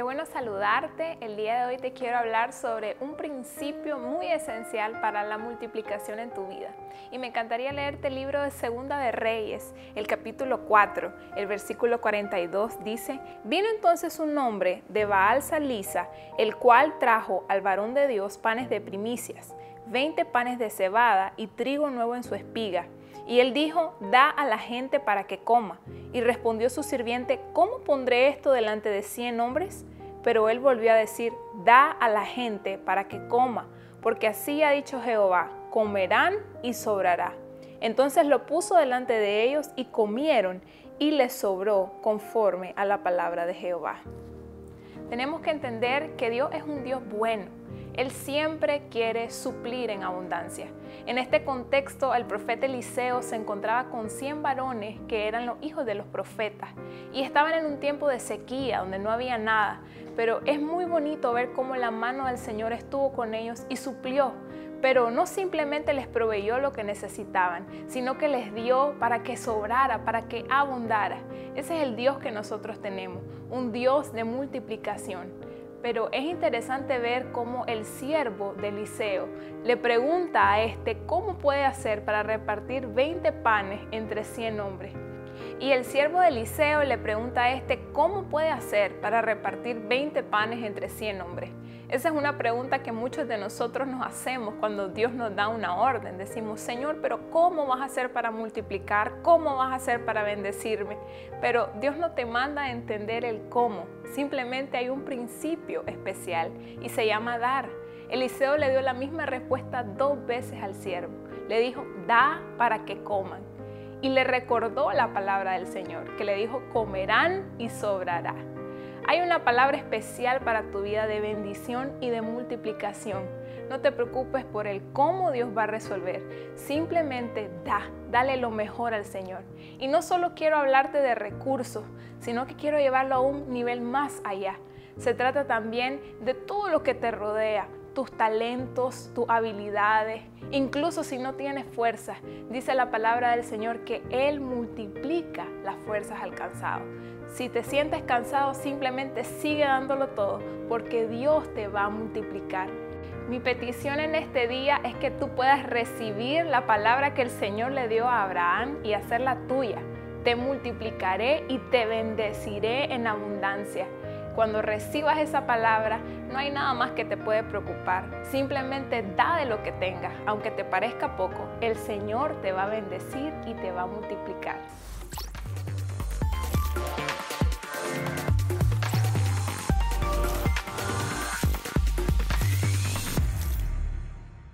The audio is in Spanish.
Qué bueno saludarte. El día de hoy te quiero hablar sobre un principio muy esencial para la multiplicación en tu vida. Y me encantaría leerte el libro de Segunda de Reyes, el capítulo 4, el versículo 42 dice, Vino entonces un hombre de Baal Salisa, el cual trajo al varón de Dios panes de primicias, 20 panes de cebada y trigo nuevo en su espiga. Y él dijo, da a la gente para que coma. Y respondió su sirviente, ¿cómo pondré esto delante de cien hombres? Pero él volvió a decir, da a la gente para que coma, porque así ha dicho Jehová, comerán y sobrará. Entonces lo puso delante de ellos y comieron y les sobró conforme a la palabra de Jehová. Tenemos que entender que Dios es un Dios bueno él siempre quiere suplir en abundancia. En este contexto, el profeta Eliseo se encontraba con 100 varones que eran los hijos de los profetas y estaban en un tiempo de sequía donde no había nada, pero es muy bonito ver cómo la mano del Señor estuvo con ellos y suplió pero no simplemente les proveyó lo que necesitaban, sino que les dio para que sobrara, para que abundara. Ese es el Dios que nosotros tenemos, un Dios de multiplicación. Pero es interesante ver cómo el siervo de Eliseo le pregunta a este cómo puede hacer para repartir 20 panes entre 100 hombres. Y el siervo de Eliseo le pregunta a este cómo puede hacer para repartir 20 panes entre 100 hombres. Esa es una pregunta que muchos de nosotros nos hacemos cuando Dios nos da una orden. Decimos, Señor, pero ¿cómo vas a hacer para multiplicar? ¿Cómo vas a hacer para bendecirme? Pero Dios no te manda a entender el cómo. Simplemente hay un principio especial y se llama dar. Eliseo le dio la misma respuesta dos veces al siervo. Le dijo, da para que coman. Y le recordó la palabra del Señor, que le dijo, comerán y sobrará. Hay una palabra especial para tu vida de bendición y de multiplicación. No te preocupes por el cómo Dios va a resolver. Simplemente da, dale lo mejor al Señor. Y no solo quiero hablarte de recursos, sino que quiero llevarlo a un nivel más allá. Se trata también de todo lo que te rodea, tus talentos, tus habilidades, incluso si no tienes fuerza. Dice la palabra del Señor que Él multiplica las fuerzas alcanzadas. Si te sientes cansado, simplemente sigue dándolo todo, porque Dios te va a multiplicar. Mi petición en este día es que tú puedas recibir la palabra que el Señor le dio a Abraham y hacerla tuya. Te multiplicaré y te bendeciré en abundancia. Cuando recibas esa palabra, no hay nada más que te puede preocupar. Simplemente da de lo que tengas, aunque te parezca poco. El Señor te va a bendecir y te va a multiplicar.